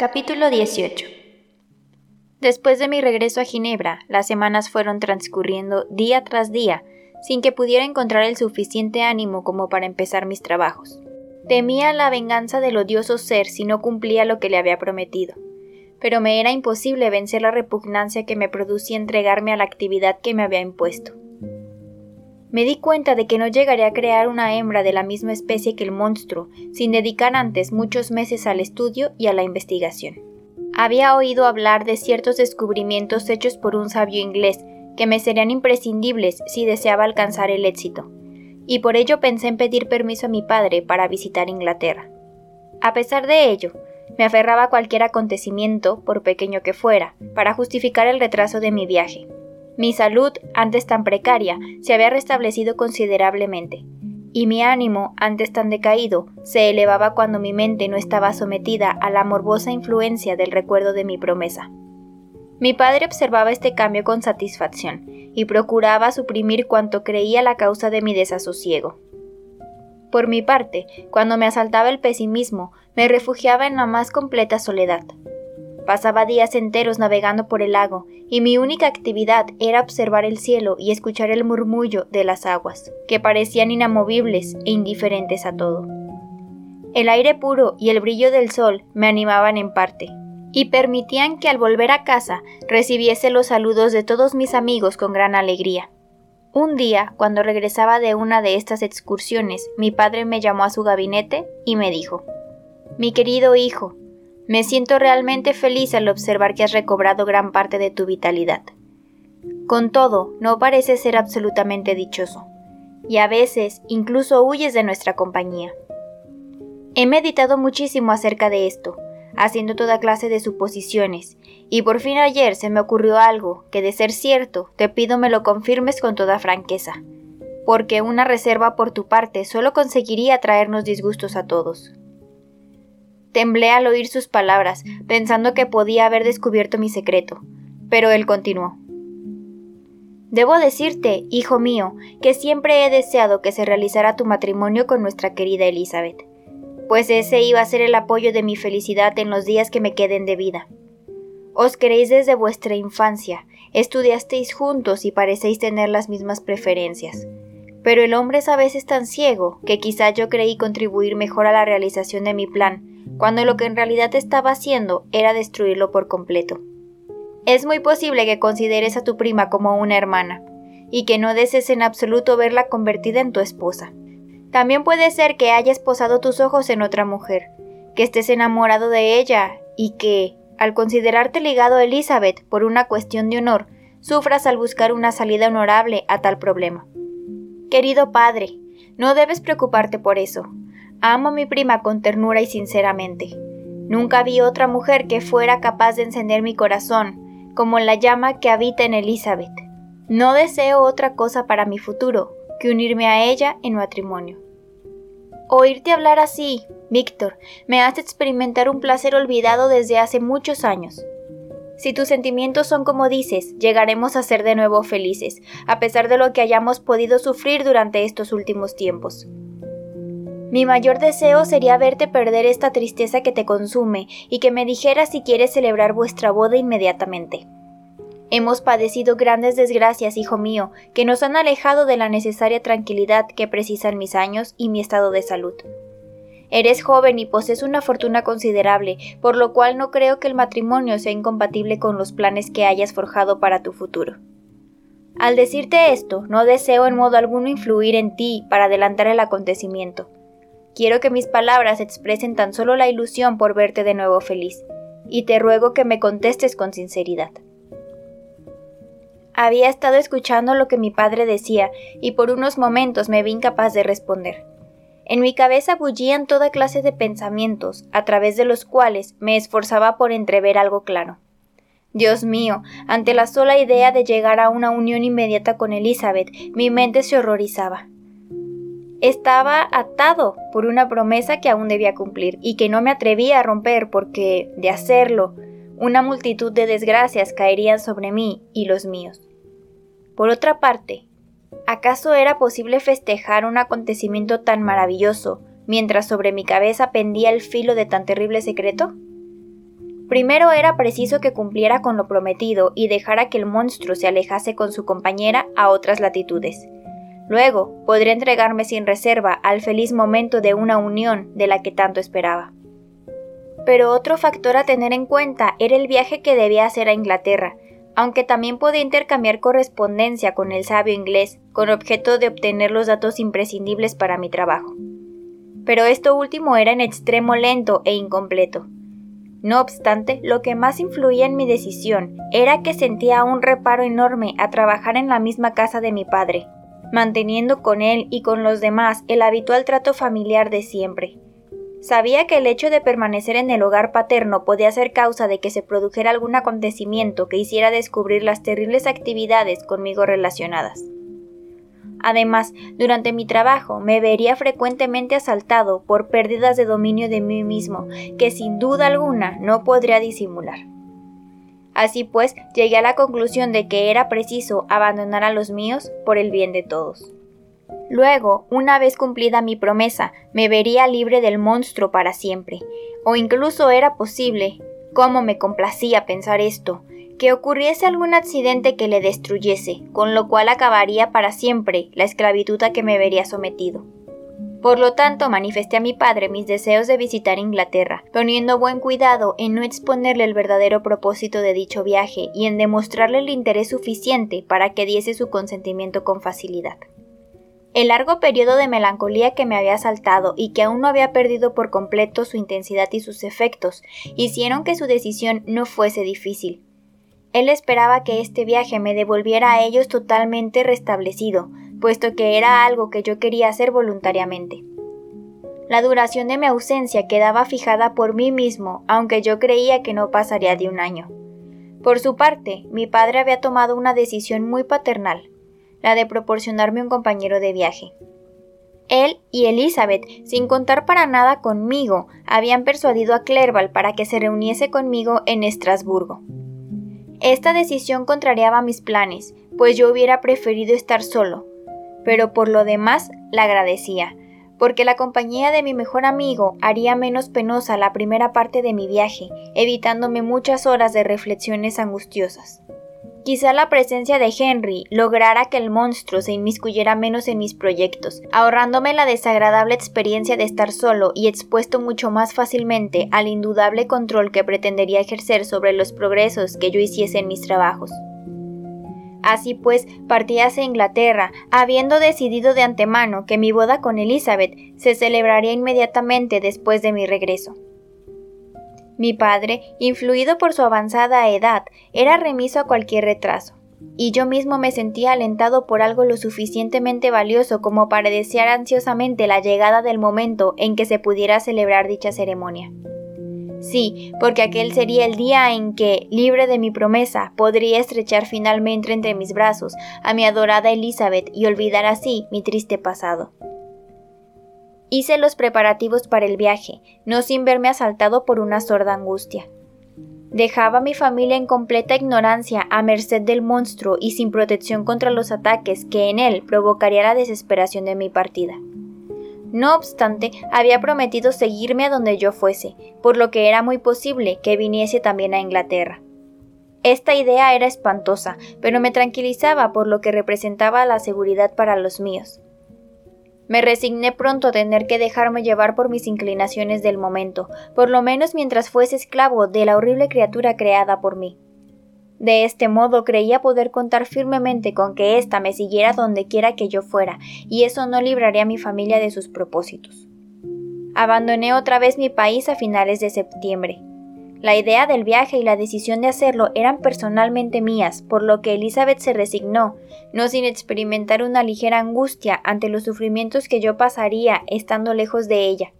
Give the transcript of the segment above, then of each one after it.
Capítulo 18 Después de mi regreso a Ginebra, las semanas fueron transcurriendo día tras día, sin que pudiera encontrar el suficiente ánimo como para empezar mis trabajos. Temía la venganza del odioso ser si no cumplía lo que le había prometido, pero me era imposible vencer la repugnancia que me producía entregarme a la actividad que me había impuesto. Me di cuenta de que no llegaría a crear una hembra de la misma especie que el monstruo, sin dedicar antes muchos meses al estudio y a la investigación. Había oído hablar de ciertos descubrimientos hechos por un sabio inglés que me serían imprescindibles si deseaba alcanzar el éxito, y por ello pensé en pedir permiso a mi padre para visitar Inglaterra. A pesar de ello, me aferraba a cualquier acontecimiento, por pequeño que fuera, para justificar el retraso de mi viaje. Mi salud, antes tan precaria, se había restablecido considerablemente, y mi ánimo, antes tan decaído, se elevaba cuando mi mente no estaba sometida a la morbosa influencia del recuerdo de mi promesa. Mi padre observaba este cambio con satisfacción y procuraba suprimir cuanto creía la causa de mi desasosiego. Por mi parte, cuando me asaltaba el pesimismo, me refugiaba en la más completa soledad. Pasaba días enteros navegando por el lago, y mi única actividad era observar el cielo y escuchar el murmullo de las aguas, que parecían inamovibles e indiferentes a todo. El aire puro y el brillo del sol me animaban en parte, y permitían que al volver a casa recibiese los saludos de todos mis amigos con gran alegría. Un día, cuando regresaba de una de estas excursiones, mi padre me llamó a su gabinete y me dijo Mi querido hijo, me siento realmente feliz al observar que has recobrado gran parte de tu vitalidad. Con todo, no pareces ser absolutamente dichoso, y a veces incluso huyes de nuestra compañía. He meditado muchísimo acerca de esto, haciendo toda clase de suposiciones, y por fin ayer se me ocurrió algo que, de ser cierto, te pido me lo confirmes con toda franqueza, porque una reserva por tu parte solo conseguiría traernos disgustos a todos. Temblé al oír sus palabras, pensando que podía haber descubierto mi secreto, pero él continuó. Debo decirte, hijo mío, que siempre he deseado que se realizara tu matrimonio con nuestra querida Elizabeth, pues ese iba a ser el apoyo de mi felicidad en los días que me queden de vida. Os queréis desde vuestra infancia, estudiasteis juntos y parecéis tener las mismas preferencias. Pero el hombre es a veces tan ciego que quizá yo creí contribuir mejor a la realización de mi plan, cuando lo que en realidad estaba haciendo era destruirlo por completo. Es muy posible que consideres a tu prima como una hermana, y que no desees en absoluto verla convertida en tu esposa. También puede ser que hayas posado tus ojos en otra mujer, que estés enamorado de ella, y que, al considerarte ligado a Elizabeth por una cuestión de honor, sufras al buscar una salida honorable a tal problema. Querido padre, no debes preocuparte por eso. Amo a mi prima con ternura y sinceramente. Nunca vi otra mujer que fuera capaz de encender mi corazón, como la llama que habita en Elizabeth. No deseo otra cosa para mi futuro que unirme a ella en matrimonio. Oírte hablar así, Víctor, me hace experimentar un placer olvidado desde hace muchos años. Si tus sentimientos son como dices, llegaremos a ser de nuevo felices, a pesar de lo que hayamos podido sufrir durante estos últimos tiempos. Mi mayor deseo sería verte perder esta tristeza que te consume y que me dijeras si quieres celebrar vuestra boda inmediatamente. Hemos padecido grandes desgracias, hijo mío, que nos han alejado de la necesaria tranquilidad que precisan mis años y mi estado de salud. Eres joven y posees una fortuna considerable, por lo cual no creo que el matrimonio sea incompatible con los planes que hayas forjado para tu futuro. Al decirte esto, no deseo en modo alguno influir en ti para adelantar el acontecimiento. Quiero que mis palabras expresen tan solo la ilusión por verte de nuevo feliz, y te ruego que me contestes con sinceridad. Había estado escuchando lo que mi padre decía, y por unos momentos me vi incapaz de responder. En mi cabeza bullían toda clase de pensamientos, a través de los cuales me esforzaba por entrever algo claro. Dios mío, ante la sola idea de llegar a una unión inmediata con Elizabeth, mi mente se horrorizaba. Estaba atado por una promesa que aún debía cumplir y que no me atrevía a romper porque, de hacerlo, una multitud de desgracias caerían sobre mí y los míos. Por otra parte, ¿Acaso era posible festejar un acontecimiento tan maravilloso mientras sobre mi cabeza pendía el filo de tan terrible secreto? Primero era preciso que cumpliera con lo prometido y dejara que el monstruo se alejase con su compañera a otras latitudes. Luego podría entregarme sin reserva al feliz momento de una unión de la que tanto esperaba. Pero otro factor a tener en cuenta era el viaje que debía hacer a Inglaterra, aunque también podía intercambiar correspondencia con el sabio inglés con objeto de obtener los datos imprescindibles para mi trabajo. Pero esto último era en extremo lento e incompleto. No obstante, lo que más influía en mi decisión era que sentía un reparo enorme a trabajar en la misma casa de mi padre, manteniendo con él y con los demás el habitual trato familiar de siempre, Sabía que el hecho de permanecer en el hogar paterno podía ser causa de que se produjera algún acontecimiento que hiciera descubrir las terribles actividades conmigo relacionadas. Además, durante mi trabajo me vería frecuentemente asaltado por pérdidas de dominio de mí mismo que sin duda alguna no podría disimular. Así pues, llegué a la conclusión de que era preciso abandonar a los míos por el bien de todos. Luego, una vez cumplida mi promesa, me vería libre del monstruo para siempre. O incluso era posible, como me complacía pensar esto, que ocurriese algún accidente que le destruyese, con lo cual acabaría para siempre la esclavitud a que me vería sometido. Por lo tanto, manifesté a mi padre mis deseos de visitar Inglaterra, poniendo buen cuidado en no exponerle el verdadero propósito de dicho viaje y en demostrarle el interés suficiente para que diese su consentimiento con facilidad. El largo periodo de melancolía que me había asaltado y que aún no había perdido por completo su intensidad y sus efectos hicieron que su decisión no fuese difícil. Él esperaba que este viaje me devolviera a ellos totalmente restablecido, puesto que era algo que yo quería hacer voluntariamente. La duración de mi ausencia quedaba fijada por mí mismo, aunque yo creía que no pasaría de un año. Por su parte, mi padre había tomado una decisión muy paternal la de proporcionarme un compañero de viaje. Él y Elizabeth, sin contar para nada conmigo, habían persuadido a Clerval para que se reuniese conmigo en Estrasburgo. Esta decisión contrariaba mis planes, pues yo hubiera preferido estar solo, pero por lo demás la agradecía, porque la compañía de mi mejor amigo haría menos penosa la primera parte de mi viaje, evitándome muchas horas de reflexiones angustiosas. Quizá la presencia de Henry lograra que el monstruo se inmiscuyera menos en mis proyectos, ahorrándome la desagradable experiencia de estar solo y expuesto mucho más fácilmente al indudable control que pretendería ejercer sobre los progresos que yo hiciese en mis trabajos. Así pues, partí hacia Inglaterra, habiendo decidido de antemano que mi boda con Elizabeth se celebraría inmediatamente después de mi regreso. Mi padre, influido por su avanzada edad, era remiso a cualquier retraso, y yo mismo me sentía alentado por algo lo suficientemente valioso como para desear ansiosamente la llegada del momento en que se pudiera celebrar dicha ceremonia. Sí, porque aquel sería el día en que, libre de mi promesa, podría estrechar finalmente entre mis brazos a mi adorada Elizabeth y olvidar así mi triste pasado. Hice los preparativos para el viaje, no sin verme asaltado por una sorda angustia. Dejaba a mi familia en completa ignorancia a merced del monstruo y sin protección contra los ataques que en él provocaría la desesperación de mi partida. No obstante, había prometido seguirme a donde yo fuese, por lo que era muy posible que viniese también a Inglaterra. Esta idea era espantosa, pero me tranquilizaba por lo que representaba la seguridad para los míos. Me resigné pronto a tener que dejarme llevar por mis inclinaciones del momento, por lo menos mientras fuese esclavo de la horrible criatura creada por mí. De este modo creía poder contar firmemente con que ésta me siguiera donde quiera que yo fuera, y eso no libraría a mi familia de sus propósitos. Abandoné otra vez mi país a finales de septiembre. La idea del viaje y la decisión de hacerlo eran personalmente mías, por lo que Elizabeth se resignó, no sin experimentar una ligera angustia ante los sufrimientos que yo pasaría estando lejos de ella.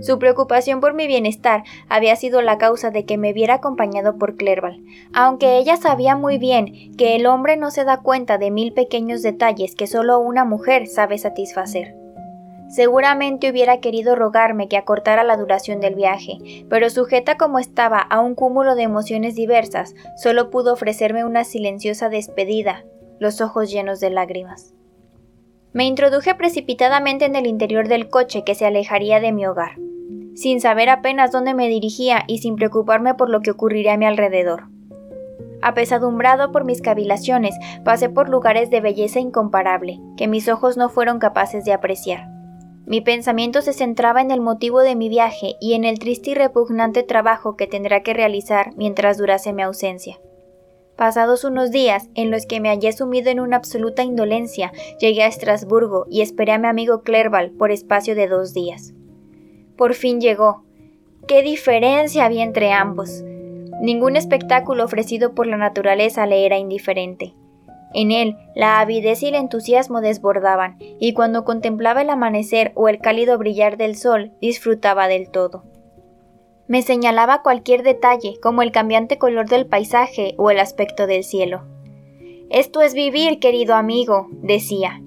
Su preocupación por mi bienestar había sido la causa de que me viera acompañado por Clerval, aunque ella sabía muy bien que el hombre no se da cuenta de mil pequeños detalles que solo una mujer sabe satisfacer. Seguramente hubiera querido rogarme que acortara la duración del viaje, pero sujeta como estaba a un cúmulo de emociones diversas, solo pudo ofrecerme una silenciosa despedida, los ojos llenos de lágrimas. Me introduje precipitadamente en el interior del coche que se alejaría de mi hogar sin saber apenas dónde me dirigía y sin preocuparme por lo que ocurriría a mi alrededor. Apesadumbrado por mis cavilaciones, pasé por lugares de belleza incomparable, que mis ojos no fueron capaces de apreciar. Mi pensamiento se centraba en el motivo de mi viaje y en el triste y repugnante trabajo que tendrá que realizar mientras durase mi ausencia. Pasados unos días, en los que me hallé sumido en una absoluta indolencia, llegué a Estrasburgo y esperé a mi amigo Clerval por espacio de dos días. Por fin llegó. ¿Qué diferencia había entre ambos? Ningún espectáculo ofrecido por la naturaleza le era indiferente. En él, la avidez y el entusiasmo desbordaban, y cuando contemplaba el amanecer o el cálido brillar del sol, disfrutaba del todo. Me señalaba cualquier detalle, como el cambiante color del paisaje o el aspecto del cielo. Esto es vivir, querido amigo, decía.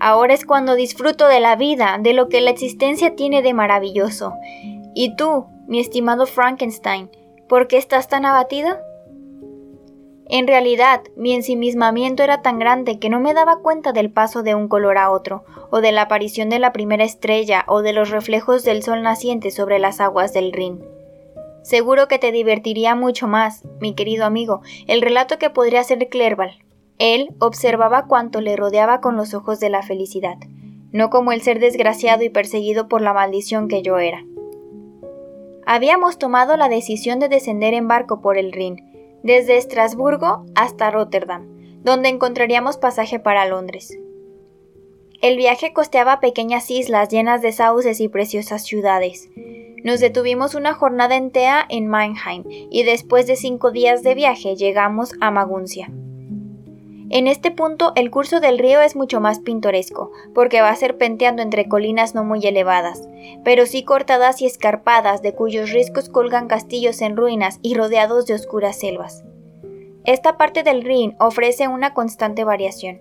Ahora es cuando disfruto de la vida, de lo que la existencia tiene de maravilloso. ¿Y tú, mi estimado Frankenstein, por qué estás tan abatido? En realidad, mi ensimismamiento era tan grande que no me daba cuenta del paso de un color a otro, o de la aparición de la primera estrella, o de los reflejos del sol naciente sobre las aguas del Rin. Seguro que te divertiría mucho más, mi querido amigo, el relato que podría hacer Clerval, él observaba cuanto le rodeaba con los ojos de la felicidad, no como el ser desgraciado y perseguido por la maldición que yo era. Habíamos tomado la decisión de descender en barco por el Rin, desde Estrasburgo hasta Rotterdam, donde encontraríamos pasaje para Londres. El viaje costeaba pequeñas islas llenas de sauces y preciosas ciudades. Nos detuvimos una jornada entera en Mannheim y después de cinco días de viaje llegamos a Maguncia. En este punto el curso del río es mucho más pintoresco, porque va serpenteando entre colinas no muy elevadas, pero sí cortadas y escarpadas de cuyos riscos colgan castillos en ruinas y rodeados de oscuras selvas. Esta parte del Rin ofrece una constante variación,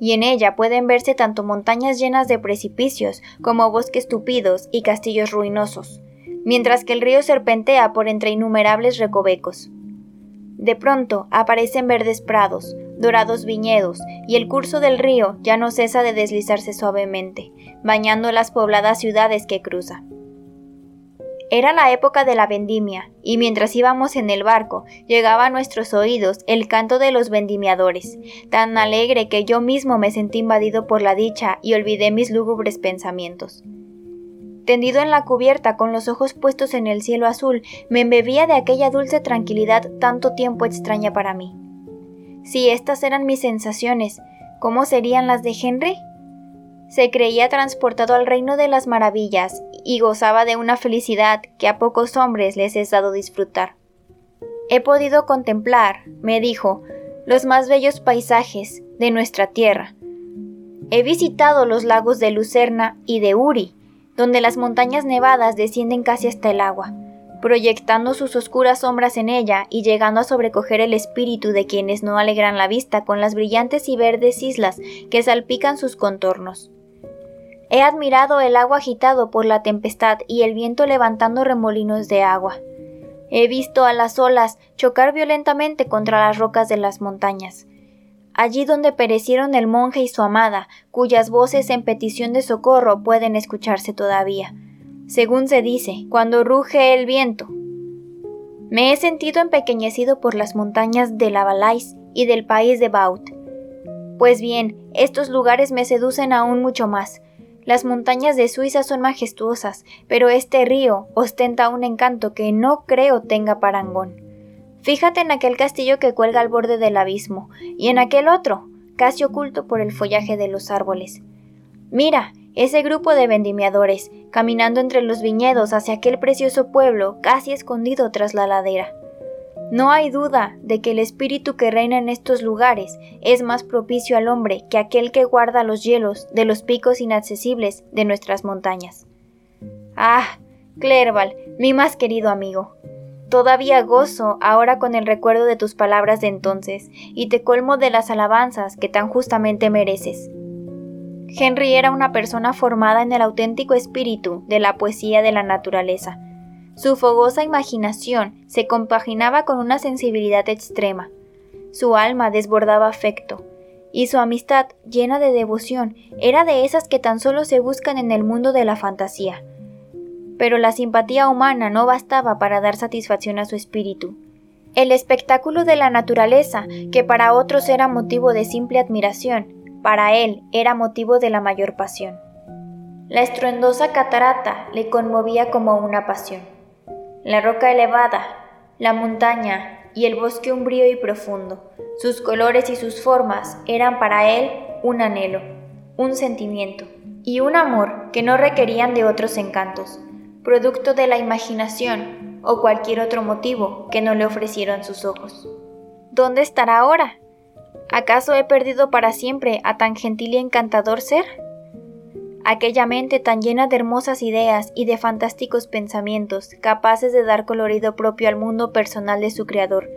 y en ella pueden verse tanto montañas llenas de precipicios como bosques tupidos y castillos ruinosos, mientras que el río serpentea por entre innumerables recovecos. De pronto aparecen verdes prados, dorados viñedos, y el curso del río ya no cesa de deslizarse suavemente, bañando las pobladas ciudades que cruza. Era la época de la vendimia, y mientras íbamos en el barco, llegaba a nuestros oídos el canto de los vendimiadores, tan alegre que yo mismo me sentí invadido por la dicha y olvidé mis lúgubres pensamientos. Tendido en la cubierta con los ojos puestos en el cielo azul, me embebía de aquella dulce tranquilidad tanto tiempo extraña para mí. Si estas eran mis sensaciones, ¿cómo serían las de Henry? Se creía transportado al reino de las maravillas y gozaba de una felicidad que a pocos hombres les es dado disfrutar. He podido contemplar, me dijo, los más bellos paisajes de nuestra tierra. He visitado los lagos de Lucerna y de Uri, donde las montañas nevadas descienden casi hasta el agua, proyectando sus oscuras sombras en ella y llegando a sobrecoger el espíritu de quienes no alegran la vista con las brillantes y verdes islas que salpican sus contornos. He admirado el agua agitado por la tempestad y el viento levantando remolinos de agua. He visto a las olas chocar violentamente contra las rocas de las montañas. Allí donde perecieron el monje y su amada, cuyas voces en petición de socorro pueden escucharse todavía, según se dice, cuando ruge el viento. Me he sentido empequeñecido por las montañas de la Valais y del país de Baut. Pues bien, estos lugares me seducen aún mucho más, las montañas de Suiza son majestuosas, pero este río ostenta un encanto que no creo tenga parangón. Fíjate en aquel castillo que cuelga al borde del abismo, y en aquel otro, casi oculto por el follaje de los árboles. Mira, ese grupo de vendimiadores, caminando entre los viñedos hacia aquel precioso pueblo casi escondido tras la ladera. No hay duda de que el espíritu que reina en estos lugares es más propicio al hombre que aquel que guarda los hielos de los picos inaccesibles de nuestras montañas. Ah, Clerval, mi más querido amigo. Todavía gozo ahora con el recuerdo de tus palabras de entonces, y te colmo de las alabanzas que tan justamente mereces. Henry era una persona formada en el auténtico espíritu de la poesía de la naturaleza, su fogosa imaginación se compaginaba con una sensibilidad extrema. Su alma desbordaba afecto, y su amistad, llena de devoción, era de esas que tan solo se buscan en el mundo de la fantasía. Pero la simpatía humana no bastaba para dar satisfacción a su espíritu. El espectáculo de la naturaleza, que para otros era motivo de simple admiración, para él era motivo de la mayor pasión. La estruendosa catarata le conmovía como una pasión la roca elevada, la montaña y el bosque umbrío y profundo. Sus colores y sus formas eran para él un anhelo, un sentimiento y un amor que no requerían de otros encantos, producto de la imaginación o cualquier otro motivo que no le ofrecieron sus ojos. ¿Dónde estará ahora? ¿Acaso he perdido para siempre a tan gentil y encantador ser? aquella mente tan llena de hermosas ideas y de fantásticos pensamientos, capaces de dar colorido propio al mundo personal de su creador.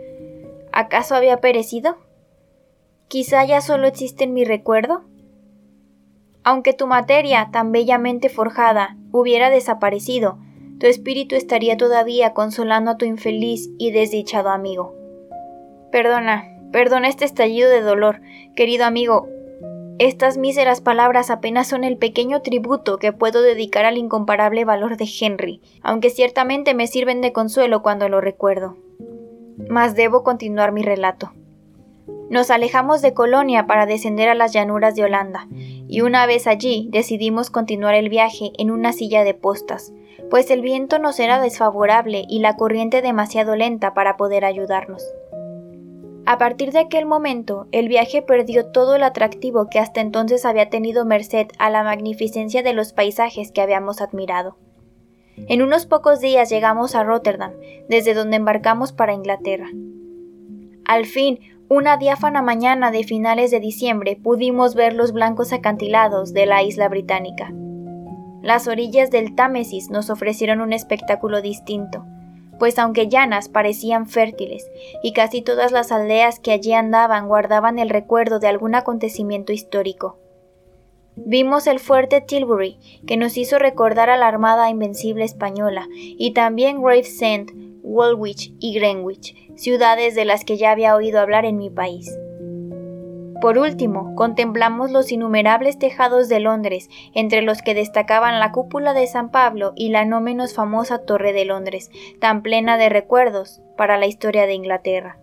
¿Acaso había perecido? ¿Quizá ya solo existe en mi recuerdo? Aunque tu materia, tan bellamente forjada, hubiera desaparecido, tu espíritu estaría todavía consolando a tu infeliz y desdichado amigo. Perdona, perdona este estallido de dolor, querido amigo, estas míseras palabras apenas son el pequeño tributo que puedo dedicar al incomparable valor de Henry, aunque ciertamente me sirven de consuelo cuando lo recuerdo. Mas debo continuar mi relato. Nos alejamos de Colonia para descender a las llanuras de Holanda, y una vez allí decidimos continuar el viaje en una silla de postas, pues el viento nos era desfavorable y la corriente demasiado lenta para poder ayudarnos. A partir de aquel momento, el viaje perdió todo el atractivo que hasta entonces había tenido merced a la magnificencia de los paisajes que habíamos admirado. En unos pocos días llegamos a Rotterdam, desde donde embarcamos para Inglaterra. Al fin, una diáfana mañana de finales de diciembre pudimos ver los blancos acantilados de la isla británica. Las orillas del Támesis nos ofrecieron un espectáculo distinto pues aunque llanas parecían fértiles, y casi todas las aldeas que allí andaban guardaban el recuerdo de algún acontecimiento histórico. Vimos el fuerte Tilbury, que nos hizo recordar a la Armada Invencible española, y también Gravesend, Woolwich y Greenwich, ciudades de las que ya había oído hablar en mi país. Por último, contemplamos los innumerables tejados de Londres, entre los que destacaban la cúpula de San Pablo y la no menos famosa Torre de Londres, tan plena de recuerdos para la historia de Inglaterra.